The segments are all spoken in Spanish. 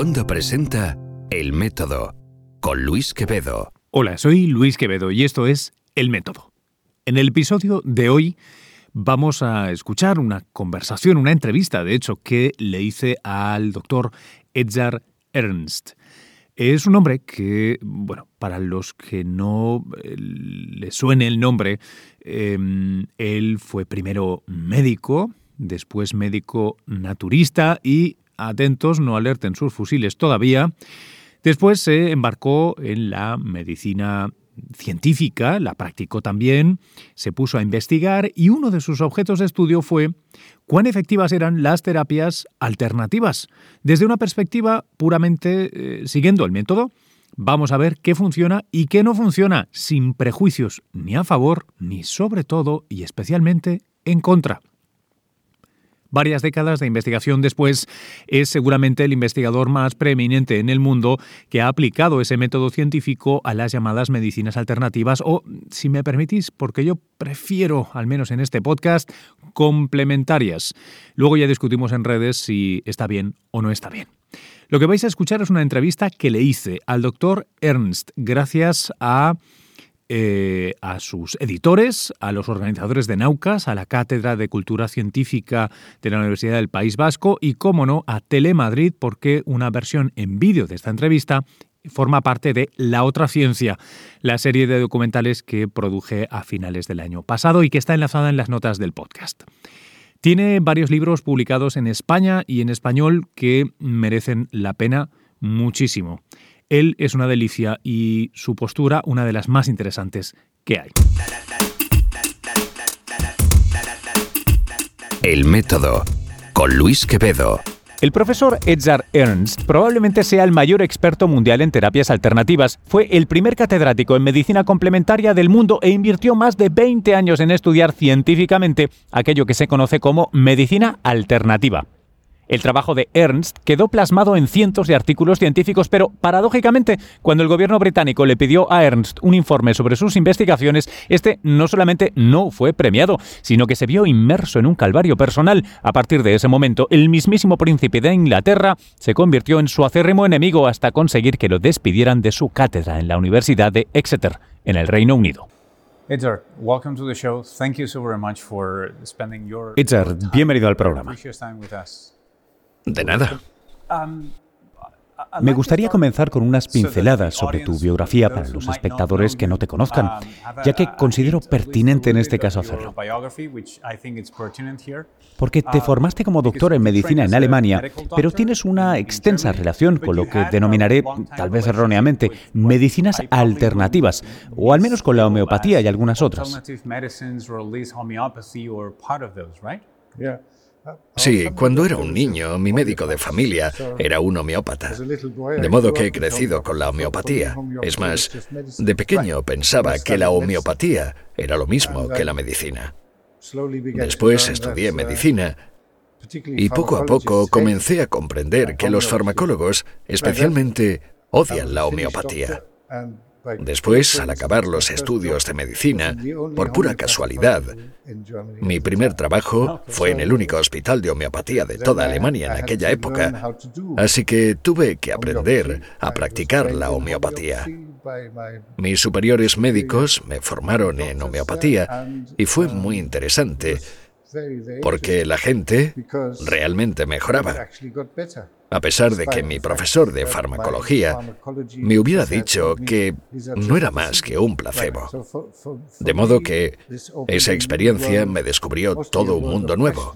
Wanda presenta El Método con Luis Quevedo. Hola, soy Luis Quevedo y esto es El Método. En el episodio de hoy vamos a escuchar una conversación, una entrevista, de hecho, que le hice al doctor Edgar Ernst. Es un hombre que, bueno, para los que no eh, le suene el nombre, em, él fue primero médico, después médico naturista y atentos, no alerten sus fusiles todavía. Después se embarcó en la medicina científica, la practicó también, se puso a investigar y uno de sus objetos de estudio fue cuán efectivas eran las terapias alternativas. Desde una perspectiva puramente eh, siguiendo el método, vamos a ver qué funciona y qué no funciona, sin prejuicios ni a favor, ni sobre todo y especialmente en contra. Varias décadas de investigación después, es seguramente el investigador más preeminente en el mundo que ha aplicado ese método científico a las llamadas medicinas alternativas o, si me permitís, porque yo prefiero, al menos en este podcast, complementarias. Luego ya discutimos en redes si está bien o no está bien. Lo que vais a escuchar es una entrevista que le hice al doctor Ernst gracias a eh, a sus editores, a los organizadores de Naucas, a la Cátedra de Cultura Científica de la Universidad del País Vasco y, cómo no, a Telemadrid, porque una versión en vídeo de esta entrevista forma parte de La Otra Ciencia, la serie de documentales que produje a finales del año pasado y que está enlazada en las notas del podcast. Tiene varios libros publicados en España y en español que merecen la pena muchísimo. Él es una delicia y su postura una de las más interesantes que hay. El método con Luis Quevedo. El profesor Edzard Ernst probablemente sea el mayor experto mundial en terapias alternativas. Fue el primer catedrático en medicina complementaria del mundo e invirtió más de 20 años en estudiar científicamente aquello que se conoce como medicina alternativa. El trabajo de Ernst quedó plasmado en cientos de artículos científicos, pero paradójicamente, cuando el gobierno británico le pidió a Ernst un informe sobre sus investigaciones, este no solamente no fue premiado, sino que se vio inmerso en un calvario personal. A partir de ese momento, el mismísimo príncipe de Inglaterra se convirtió en su acérrimo enemigo hasta conseguir que lo despidieran de su cátedra en la Universidad de Exeter, en el Reino Unido. Edgar, bienvenido al programa. De nada. Me gustaría comenzar con unas pinceladas sobre tu biografía para los espectadores que no te conozcan, ya que considero pertinente en este caso hacerlo. Porque te formaste como doctor en medicina en Alemania, pero tienes una extensa relación con lo que denominaré, tal vez erróneamente, medicinas alternativas, o al menos con la homeopatía y algunas otras. Sí, cuando era un niño, mi médico de familia era un homeópata. De modo que he crecido con la homeopatía. Es más, de pequeño pensaba que la homeopatía era lo mismo que la medicina. Después estudié medicina y poco a poco comencé a comprender que los farmacólogos especialmente odian la homeopatía. Después, al acabar los estudios de medicina, por pura casualidad, mi primer trabajo fue en el único hospital de homeopatía de toda Alemania en aquella época, así que tuve que aprender a practicar la homeopatía. Mis superiores médicos me formaron en homeopatía y fue muy interesante porque la gente realmente mejoraba. A pesar de que mi profesor de farmacología me hubiera dicho que no era más que un placebo. De modo que esa experiencia me descubrió todo un mundo nuevo,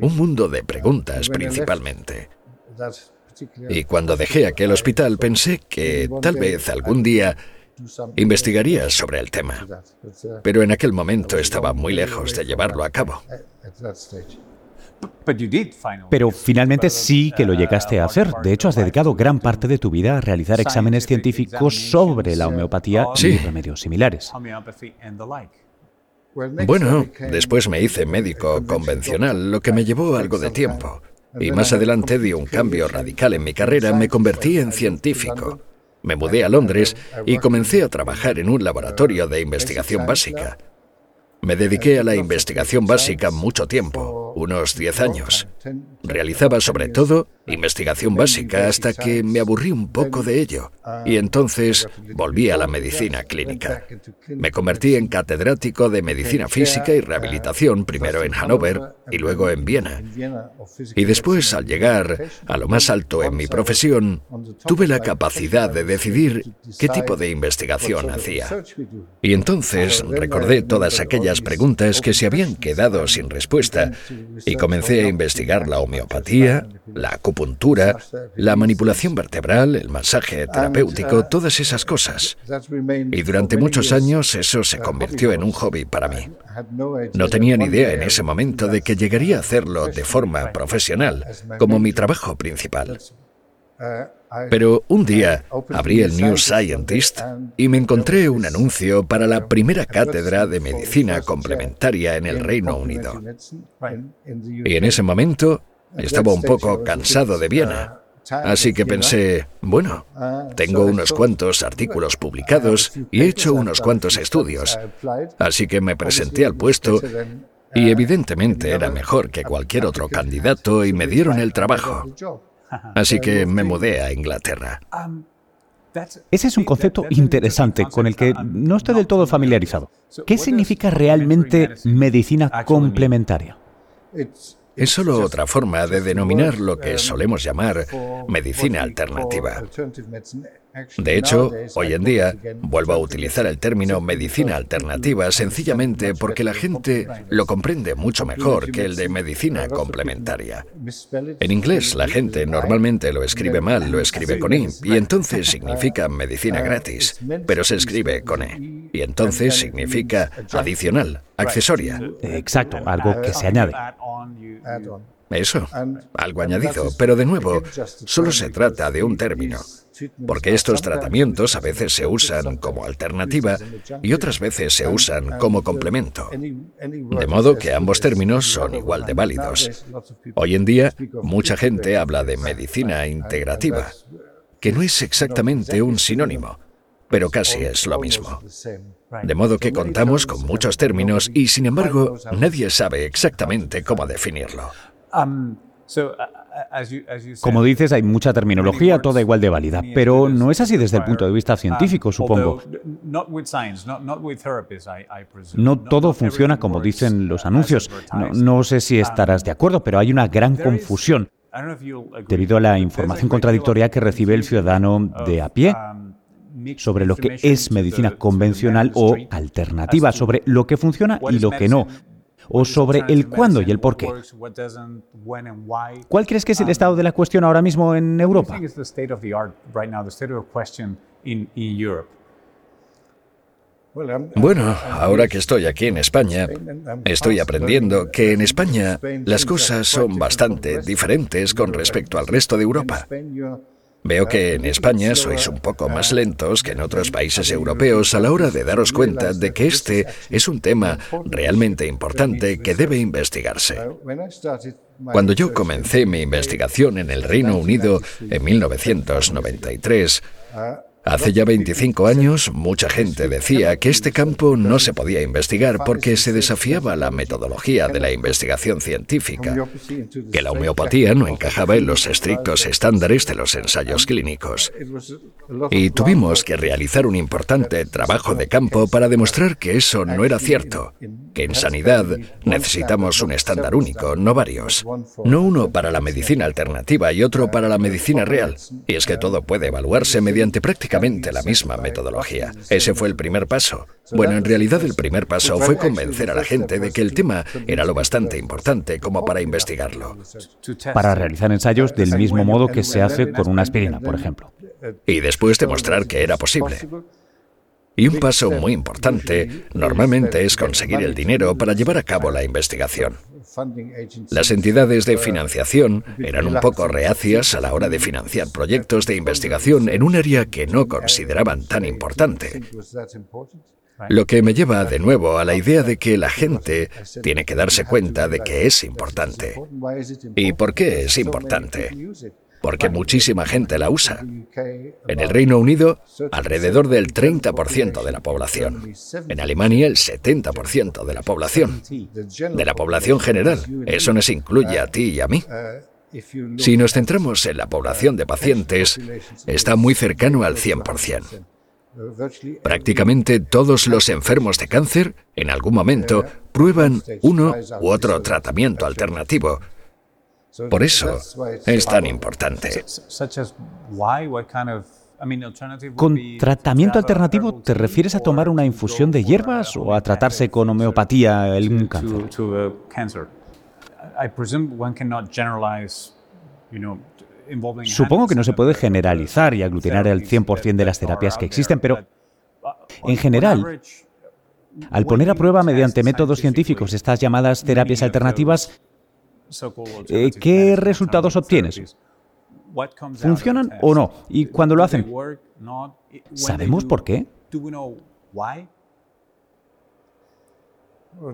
un mundo de preguntas principalmente. Y cuando dejé aquel hospital pensé que tal vez algún día investigaría sobre el tema, pero en aquel momento estaba muy lejos de llevarlo a cabo. Pero finalmente sí que lo llegaste a hacer. De hecho, has dedicado gran parte de tu vida a realizar exámenes científicos sobre la homeopatía y remedios similares. Bueno, después me hice médico convencional, lo que me llevó algo de tiempo. Y más adelante di un cambio radical en mi carrera, me convertí en científico. Me mudé a Londres y comencé a trabajar en un laboratorio de investigación básica. Me dediqué a la investigación básica mucho tiempo unos 10 años. Realizaba sobre todo investigación básica hasta que me aburrí un poco de ello y entonces volví a la medicina clínica. Me convertí en catedrático de medicina física y rehabilitación primero en Hannover y luego en Viena. Y después, al llegar a lo más alto en mi profesión, tuve la capacidad de decidir qué tipo de investigación hacía. Y entonces recordé todas aquellas preguntas que se habían quedado sin respuesta y comencé a investigar la homeopatía, la acupuntura, la manipulación vertebral, el masaje terapéutico, todas esas cosas. Y durante muchos años eso se convirtió en un hobby para mí. No tenía ni idea en ese momento de que llegaría a hacerlo de forma profesional, como mi trabajo principal. Pero un día abrí el New Scientist y me encontré un anuncio para la primera cátedra de medicina complementaria en el Reino Unido. Y en ese momento estaba un poco cansado de Viena. Así que pensé, bueno, tengo unos cuantos artículos publicados y he hecho unos cuantos estudios. Así que me presenté al puesto y evidentemente era mejor que cualquier otro candidato y me dieron el trabajo. Así que me mudé a Inglaterra. Ese es un concepto interesante con el que no estoy del todo familiarizado. ¿Qué significa realmente medicina complementaria? Es solo otra forma de denominar lo que solemos llamar medicina alternativa. De hecho, hoy en día vuelvo a utilizar el término medicina alternativa sencillamente porque la gente lo comprende mucho mejor que el de medicina complementaria. En inglés la gente normalmente lo escribe mal, lo escribe con I, y entonces significa medicina gratis, pero se escribe con E, y entonces significa adicional, accesoria. Exacto, algo que se añade. Eso, algo añadido, pero de nuevo, solo se trata de un término, porque estos tratamientos a veces se usan como alternativa y otras veces se usan como complemento, de modo que ambos términos son igual de válidos. Hoy en día, mucha gente habla de medicina integrativa, que no es exactamente un sinónimo, pero casi es lo mismo. De modo que contamos con muchos términos y, sin embargo, nadie sabe exactamente cómo definirlo. Um, Como dices, hay mucha terminología, toda igual de válida, pero no es así desde el punto de vista científico, supongo. No todo funciona como dicen los anuncios. No, sé si estarás de acuerdo, pero hay una gran confusión debido a la información contradictoria que recibe el ciudadano de a pie sobre lo que es medicina convencional o alternativa, sobre lo que funciona y lo que no o sobre el cuándo y el por qué. ¿Cuál crees que es el estado de la cuestión ahora mismo en Europa? Bueno, ahora que estoy aquí en España, estoy aprendiendo que en España las cosas son bastante diferentes con respecto al resto de Europa. Veo que en España sois un poco más lentos que en otros países europeos a la hora de daros cuenta de que este es un tema realmente importante que debe investigarse. Cuando yo comencé mi investigación en el Reino Unido en 1993, Hace ya 25 años, mucha gente decía que este campo no se podía investigar porque se desafiaba la metodología de la investigación científica, que la homeopatía no encajaba en los estrictos estándares de los ensayos clínicos. Y tuvimos que realizar un importante trabajo de campo para demostrar que eso no era cierto, que en sanidad necesitamos un estándar único, no varios. No uno para la medicina alternativa y otro para la medicina real. Y es que todo puede evaluarse mediante prácticamente la misma metodología. Ese fue el primer paso. Bueno, en realidad el primer paso fue convencer a la gente de que el tema era lo bastante importante como para investigarlo. Para realizar ensayos del mismo modo que se hace con una aspirina, por ejemplo. Y después demostrar que era posible. Y un paso muy importante normalmente es conseguir el dinero para llevar a cabo la investigación. Las entidades de financiación eran un poco reacias a la hora de financiar proyectos de investigación en un área que no consideraban tan importante. Lo que me lleva de nuevo a la idea de que la gente tiene que darse cuenta de que es importante. ¿Y por qué es importante? Porque muchísima gente la usa. En el Reino Unido, alrededor del 30% de la población. En Alemania, el 70% de la población. De la población general. Eso nos incluye a ti y a mí. Si nos centramos en la población de pacientes, está muy cercano al 100%. Prácticamente todos los enfermos de cáncer, en algún momento, prueban uno u otro tratamiento alternativo. Por eso es tan importante. Con tratamiento alternativo, ¿te refieres a tomar una infusión de hierbas o a tratarse con homeopatía el cáncer? Supongo que no se puede generalizar y aglutinar el 100% de las terapias que existen, pero en general, al poner a prueba mediante métodos científicos estas llamadas terapias alternativas, eh, ¿qué resultados obtienes? ¿Funcionan o no? Y cuando lo hacen, ¿sabemos por qué?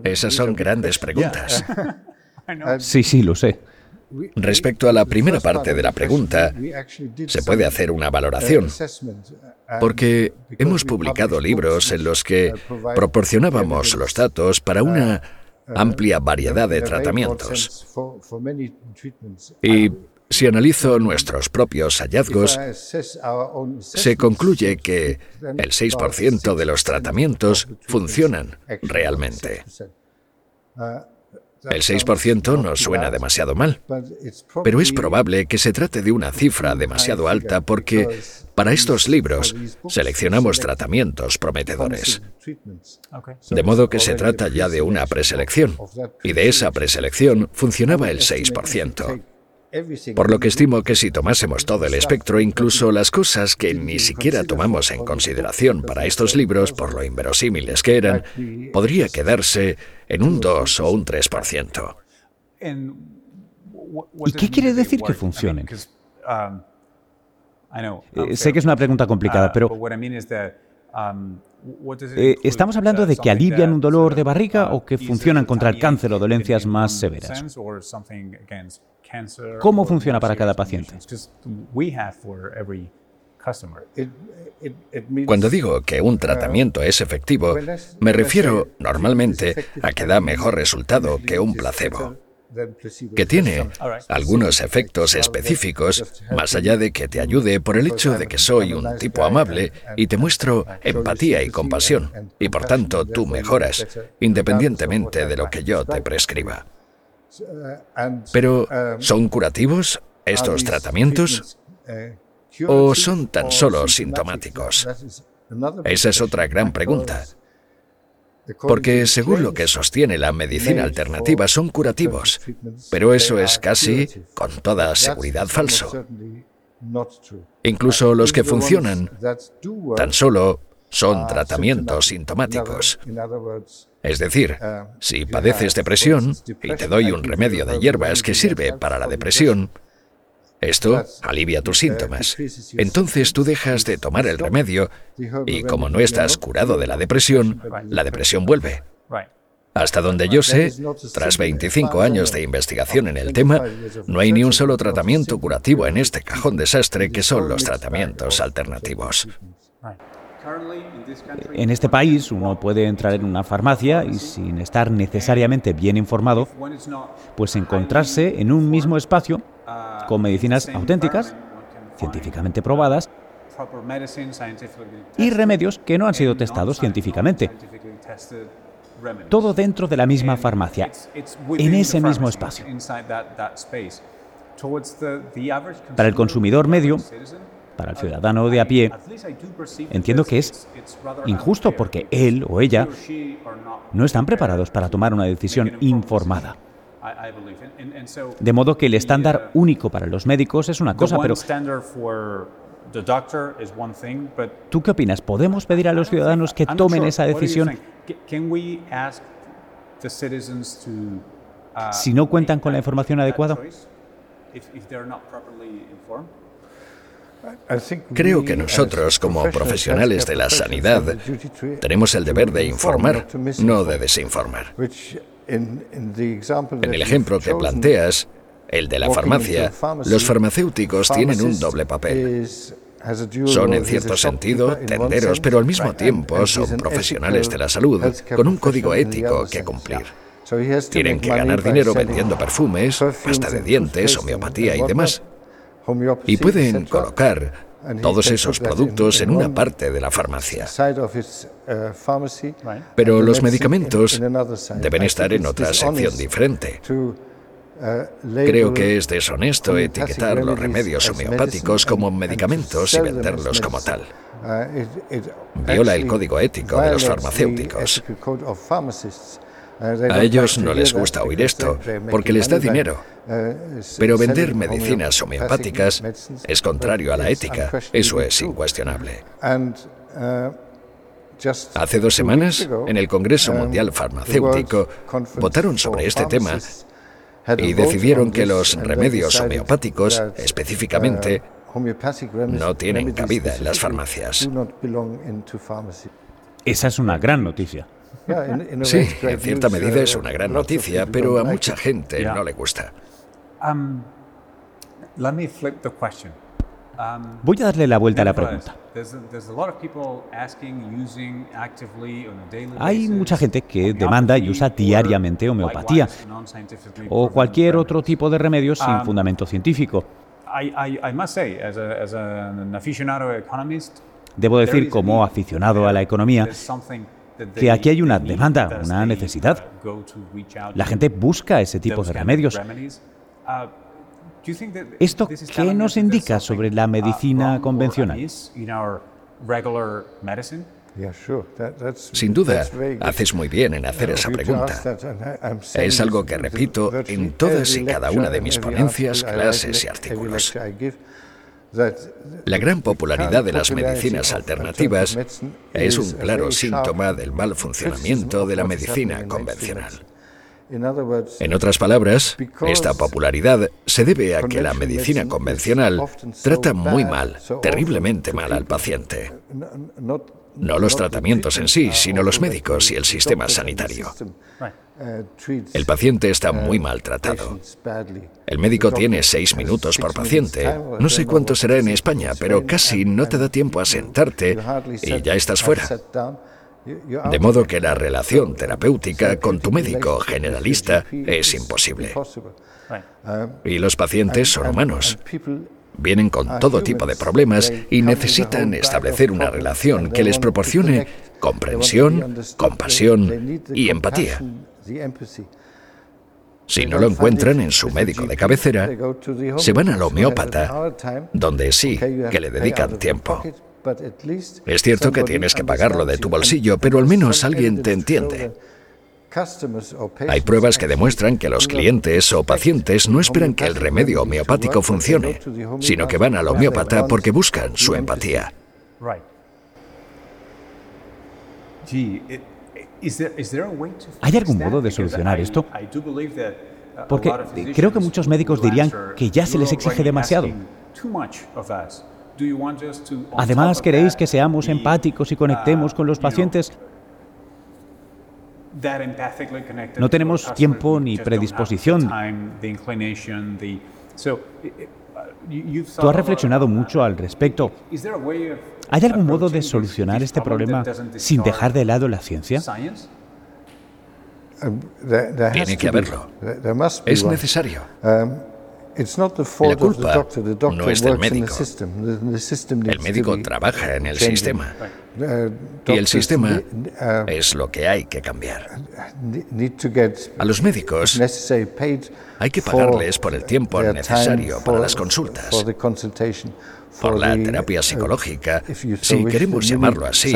Esas son grandes preguntas. Sí, sí, lo sé. Respecto a la primera parte de la pregunta, se puede hacer una valoración, porque hemos publicado libros en los que proporcionábamos los datos para una amplia variedad de tratamientos. Y si analizo nuestros propios hallazgos, se concluye que el 6% de los tratamientos funcionan realmente. El 6% no suena demasiado mal, pero es probable que se trate de una cifra demasiado alta porque para estos libros seleccionamos tratamientos prometedores. De modo que se trata ya de una preselección, y de esa preselección funcionaba el 6%. Por lo que estimo que si tomásemos todo el espectro, incluso las cosas que ni siquiera tomamos en consideración para estos libros, por lo inverosímiles que eran, podría quedarse en un 2 o un 3%. ¿Y qué quiere decir que funcionen? Eh, sé que es una pregunta complicada, pero eh, ¿estamos hablando de que alivian un dolor de barriga o que funcionan contra el cáncer o dolencias más severas? ¿Cómo funciona para cada paciente? Cuando digo que un tratamiento es efectivo, me refiero normalmente a que da mejor resultado que un placebo, que tiene algunos efectos específicos, más allá de que te ayude por el hecho de que soy un tipo amable y te muestro empatía y compasión, y por tanto tú mejoras, independientemente de lo que yo te prescriba. Pero, ¿son curativos estos tratamientos? ¿O son tan solo sintomáticos? Esa es otra gran pregunta. Porque según lo que sostiene la medicina alternativa son curativos, pero eso es casi con toda seguridad falso. Incluso los que funcionan tan solo son tratamientos sintomáticos. Es decir, si padeces depresión y te doy un remedio de hierbas que sirve para la depresión, esto alivia tus síntomas. Entonces tú dejas de tomar el remedio y como no estás curado de la depresión, la depresión vuelve. Hasta donde yo sé, tras 25 años de investigación en el tema, no hay ni un solo tratamiento curativo en este cajón desastre que son los tratamientos alternativos. En este país uno puede entrar en una farmacia y sin estar necesariamente bien informado, pues encontrarse en un mismo espacio con medicinas auténticas, científicamente probadas, y remedios que no han sido testados científicamente. Todo dentro de la misma farmacia, en ese mismo espacio. Para el consumidor medio, para el ciudadano de a pie, entiendo que es injusto porque él o ella no están preparados para tomar una decisión informada. De modo que el estándar único para los médicos es una cosa, pero ¿tú qué opinas? ¿Podemos pedir a los ciudadanos que tomen esa decisión si no cuentan con la información adecuada? Creo que nosotros, como profesionales de la sanidad, tenemos el deber de informar, no de desinformar. En el ejemplo que planteas, el de la farmacia, los farmacéuticos tienen un doble papel. Son, en cierto sentido, tenderos, pero al mismo tiempo son profesionales de la salud, con un código ético que cumplir. Tienen que ganar dinero vendiendo perfumes, pasta de dientes, homeopatía y demás. Y pueden colocar todos esos productos en una parte de la farmacia. Pero los medicamentos deben estar en otra sección diferente. Creo que es deshonesto etiquetar los remedios homeopáticos como medicamentos y venderlos como tal. Viola el código ético de los farmacéuticos. A ellos no les gusta oír esto porque les da dinero. Pero vender medicinas homeopáticas es contrario a la ética. Eso es incuestionable. Hace dos semanas, en el Congreso Mundial Farmacéutico, votaron sobre este tema y decidieron que los remedios homeopáticos, específicamente, no tienen cabida en las farmacias. Esa es una gran noticia. Sí, en cierta medida es una gran noticia, pero a mucha gente no le gusta. Voy a darle la vuelta a la pregunta. Hay mucha gente que demanda y usa diariamente homeopatía o cualquier otro tipo de remedios sin fundamento científico. Debo decir, como aficionado a la economía, que aquí hay una demanda, una necesidad. La gente busca ese tipo de remedios. ¿Esto qué nos indica sobre la medicina convencional? Sin duda, haces muy bien en hacer esa pregunta. Es algo que repito en todas y cada una de mis ponencias, clases y artículos. La gran popularidad de las medicinas alternativas es un claro síntoma del mal funcionamiento de la medicina convencional. En otras palabras, esta popularidad se debe a que la medicina convencional trata muy mal, terriblemente mal al paciente. No los tratamientos en sí, sino los médicos y el sistema sanitario. El paciente está muy maltratado. El médico tiene seis minutos por paciente. No sé cuánto será en España, pero casi no te da tiempo a sentarte y ya estás fuera. De modo que la relación terapéutica con tu médico generalista es imposible. Y los pacientes son humanos. Vienen con todo tipo de problemas y necesitan establecer una relación que les proporcione comprensión, compasión y empatía. Si no lo encuentran en su médico de cabecera, se van al homeópata, donde sí que le dedican tiempo. Es cierto que tienes que pagarlo de tu bolsillo, pero al menos alguien te entiende. Hay pruebas que demuestran que los clientes o pacientes no esperan que el remedio homeopático funcione, sino que van al homeópata porque buscan su empatía. ¿Hay algún modo de solucionar esto? Porque creo que muchos médicos dirían que ya se les exige demasiado. Además, ¿queréis que seamos empáticos y conectemos con los pacientes? No tenemos tiempo ni predisposición. Tú has reflexionado mucho al respecto. ¿Hay algún modo de solucionar este problema sin dejar de lado la ciencia? Tiene que haberlo. Es necesario. La culpa no es del médico. El médico trabaja en el sistema. Y el sistema es lo que hay que cambiar. A los médicos hay que pagarles por el tiempo necesario para las consultas, por la terapia psicológica, si queremos llamarlo así,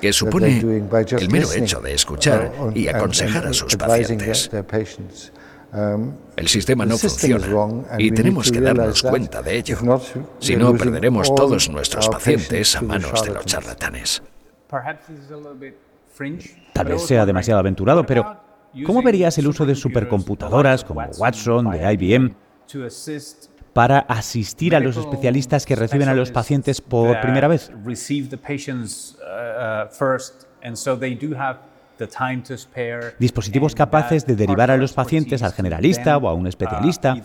que supone el mero hecho de escuchar y aconsejar a sus pacientes. El sistema no funciona y tenemos que darnos cuenta de ello. Si no, perderemos todos nuestros pacientes a manos de los charlatanes. Tal vez sea demasiado aventurado, pero ¿cómo verías el uso de supercomputadoras como Watson de IBM para asistir a los especialistas que reciben a los pacientes por primera vez? Dispositivos capaces de derivar a los pacientes al generalista o a un especialista,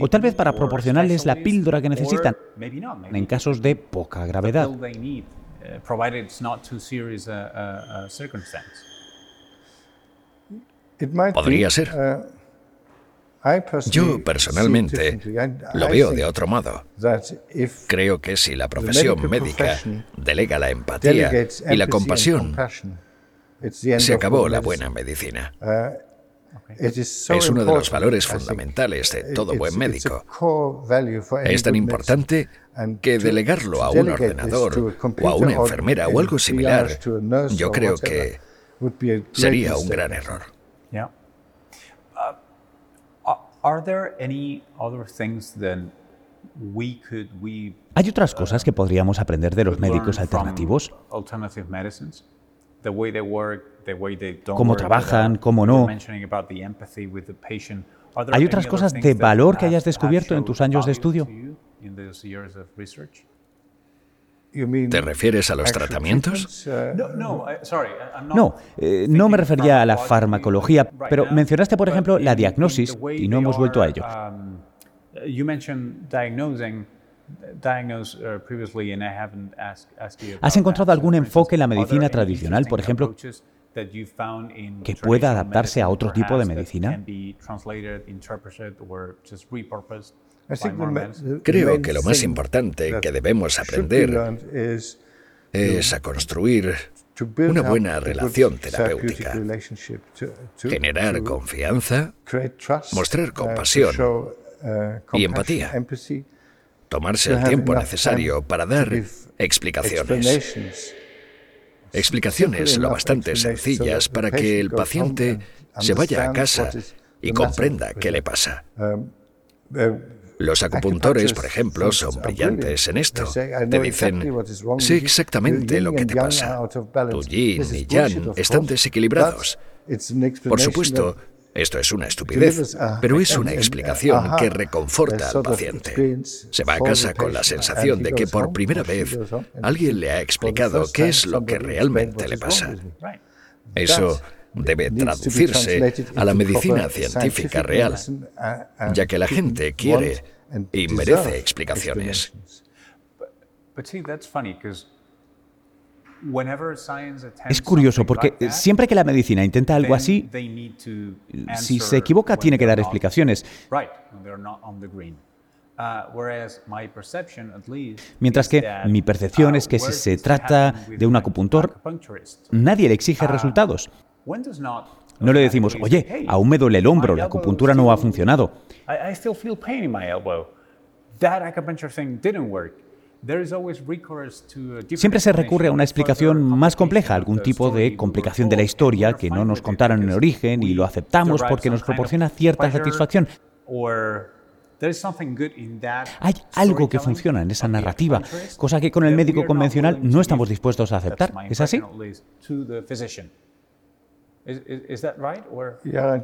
o tal vez para proporcionarles la píldora que necesitan en casos de poca gravedad. Podría ser. Yo personalmente lo veo de otro modo. Creo que si la profesión médica delega la empatía y la compasión, se acabó la buena medicina. Es uno de los valores fundamentales de todo buen médico. Es tan importante que delegarlo a un ordenador o a una enfermera o algo similar, yo creo que sería un gran error. ¿Hay otras cosas que podríamos aprender de los médicos alternativos? cómo trabajan, cómo no. ¿Hay otras cosas de valor que hayas descubierto en tus años de estudio? ¿Te refieres a los tratamientos? No, eh, no me refería a la farmacología, pero mencionaste, por ejemplo, la diagnosis y no hemos vuelto a ello. ¿Has encontrado algún enfoque en la medicina tradicional, por ejemplo, que pueda adaptarse a otro tipo de medicina? Creo que lo más importante que debemos aprender es a construir una buena relación terapéutica, generar confianza, mostrar compasión y empatía. tomarse el tiempo necesario para dar explicaciones. Explicaciones lo bastante sencillas para que el paciente se vaya a casa y comprenda qué le pasa. Los acupuntores, por ejemplo, son brillantes en esto. Te dicen, sé exactamente lo que te pasa. Tu yin y yang están desequilibrados. Por supuesto, esto es una estupidez, pero es una explicación que reconforta al paciente. Se va a casa con la sensación de que por primera vez alguien le ha explicado qué es lo que realmente le pasa. Eso debe traducirse a la medicina científica real, ya que la gente quiere y merece explicaciones. Es curioso porque siempre que la medicina intenta algo así, si se equivoca tiene que dar explicaciones. Mientras que mi percepción es que si se trata de un acupuntor, nadie le exige resultados. No le decimos, oye, aún me duele el hombro, la acupuntura no ha funcionado. Siempre se recurre a una explicación más compleja, algún tipo de complicación de la historia que no nos contaron en origen y lo aceptamos porque nos proporciona cierta satisfacción. Hay algo que funciona en esa narrativa, cosa que con el médico convencional no estamos dispuestos a aceptar. ¿Es así?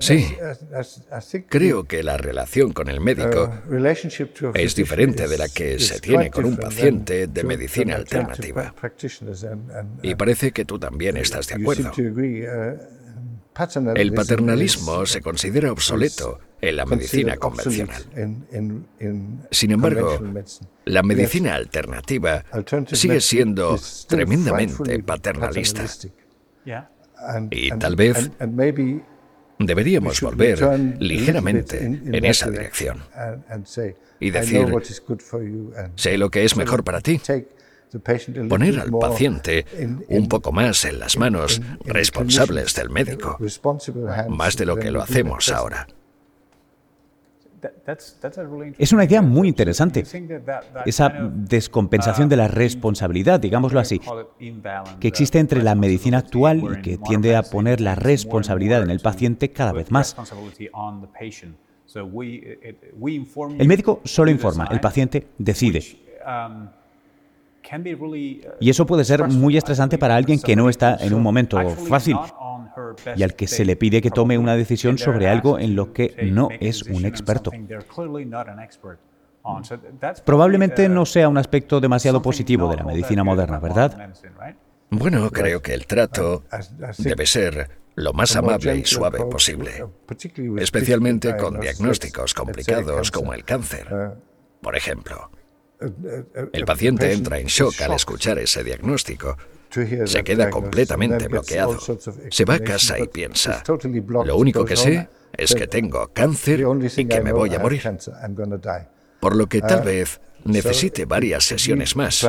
Sí, creo que la relación con el médico uh, es diferente de la que se tiene con un paciente de medicina alternativa. Y parece que tú también estás de acuerdo. Uh, el paternalismo se considera obsoleto en la medicina convencional. Sin embargo, la medicina alternativa sigue siendo tremendamente paternalista. Y tal vez deberíamos volver ligeramente en esa dirección y decir, sé lo que es mejor para ti. Poner al paciente un poco más en las manos responsables del médico, más de lo que lo hacemos ahora. Es una idea muy interesante, esa descompensación de la responsabilidad, digámoslo así, que existe entre la medicina actual y que tiende a poner la responsabilidad en el paciente cada vez más. El médico solo informa, el paciente decide. Y eso puede ser muy estresante para alguien que no está en un momento fácil y al que se le pide que tome una decisión sobre algo en lo que no es un experto. Probablemente no sea un aspecto demasiado positivo de la medicina moderna, ¿verdad? Bueno, creo que el trato debe ser lo más amable y suave posible, especialmente con diagnósticos complicados como el cáncer. Por ejemplo, el paciente entra en shock al escuchar ese diagnóstico. Se queda completamente bloqueado. Se va a casa y piensa, lo único que sé es que tengo cáncer y que me voy a morir. Por lo que tal vez necesite varias sesiones más.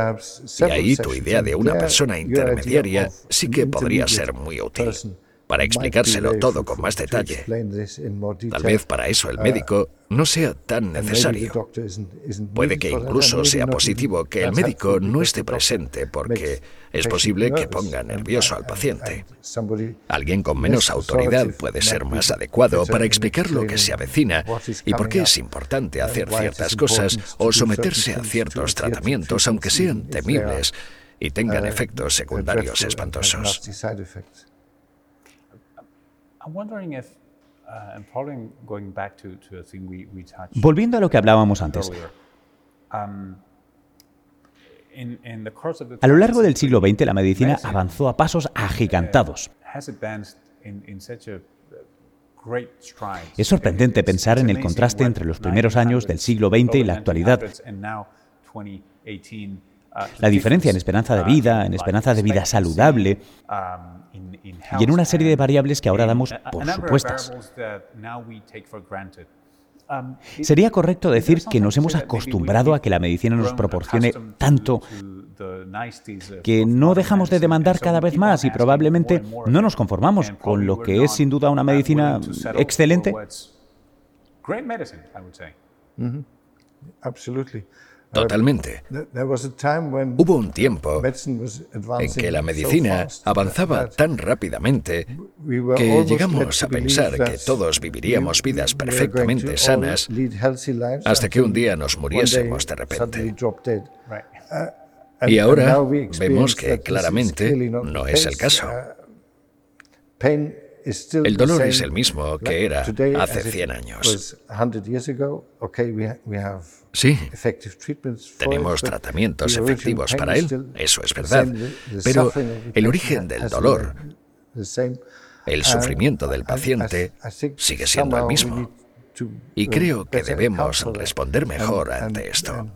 Y ahí tu idea de una persona intermediaria sí que podría ser muy útil para explicárselo todo con más detalle. Tal vez para eso el médico no sea tan necesario. Puede que incluso sea positivo que el médico no esté presente porque es posible que ponga nervioso al paciente. Alguien con menos autoridad puede ser más adecuado para explicar lo que se avecina y por qué es importante hacer ciertas cosas o someterse a ciertos tratamientos aunque sean temibles y tengan efectos secundarios espantosos. Volviendo a lo que hablábamos antes. Um, a lo largo del siglo XX la medicina avanzó a pasos agigantados. Es sorprendente pensar en el contraste entre los primeros años del siglo XX y la actualidad. La diferencia en esperanza de vida, en esperanza de vida saludable y en una serie de variables que ahora damos por supuestas. Sería correcto decir que nos hemos acostumbrado a que la medicina nos proporcione tanto que no dejamos de demandar cada vez más y probablemente no nos conformamos con lo que es sin duda una medicina excelente. Totalmente. Hubo un tiempo en que la medicina avanzaba tan rápidamente que llegamos a pensar que todos viviríamos vidas perfectamente sanas hasta que un día nos muriésemos de repente. Uh, y ahora vemos que claramente no es el caso. El dolor es el mismo que era hace 100 años. Sí, tenemos tratamientos efectivos para él, eso es verdad, pero el origen del dolor, el sufrimiento del paciente, sigue siendo el mismo. Y creo que debemos responder mejor ante esto.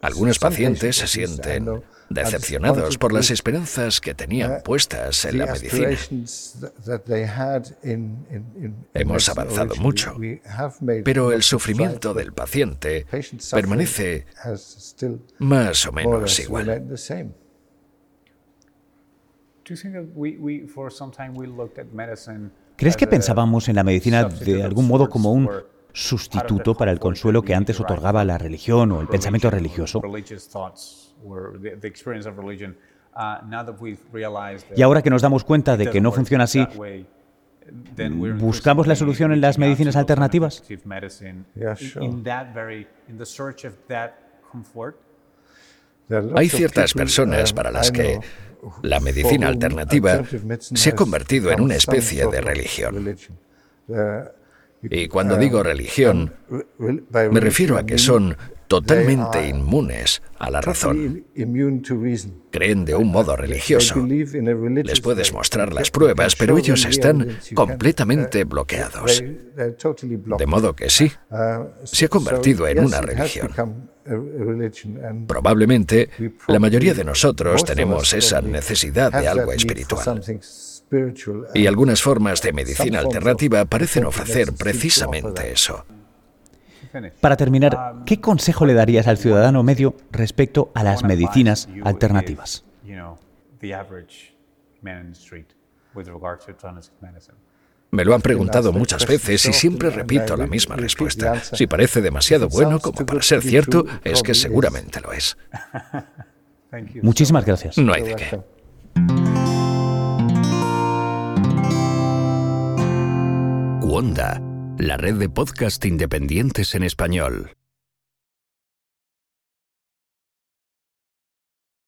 Algunos pacientes se sienten decepcionados por las esperanzas que tenían puestas en la medicina. Hemos avanzado mucho, pero el sufrimiento del paciente permanece más o menos igual. ¿Crees que pensábamos en la medicina de algún modo como un sustituto para el consuelo que antes otorgaba la religión o el pensamiento religioso? Y ahora que nos damos cuenta de que no funciona así, ¿buscamos la solución en las medicinas alternativas? Hay ciertas personas para las que la medicina alternativa se ha convertido en una especie de religión. Y cuando digo religión, me refiero a que son totalmente inmunes a la razón. Creen de un modo religioso. Les puedes mostrar las pruebas, pero ellos están completamente bloqueados. De modo que sí, se ha convertido en una religión. Probablemente la mayoría de nosotros tenemos esa necesidad de algo espiritual. Y algunas formas de medicina alternativa parecen ofrecer precisamente eso. Para terminar, ¿qué consejo le darías al ciudadano medio respecto a las medicinas alternativas? Me lo han preguntado muchas veces y siempre repito la misma respuesta. Si parece demasiado bueno como para ser cierto, es que seguramente lo es. Muchísimas gracias. No hay de qué. Wanda la red de podcast independientes en español.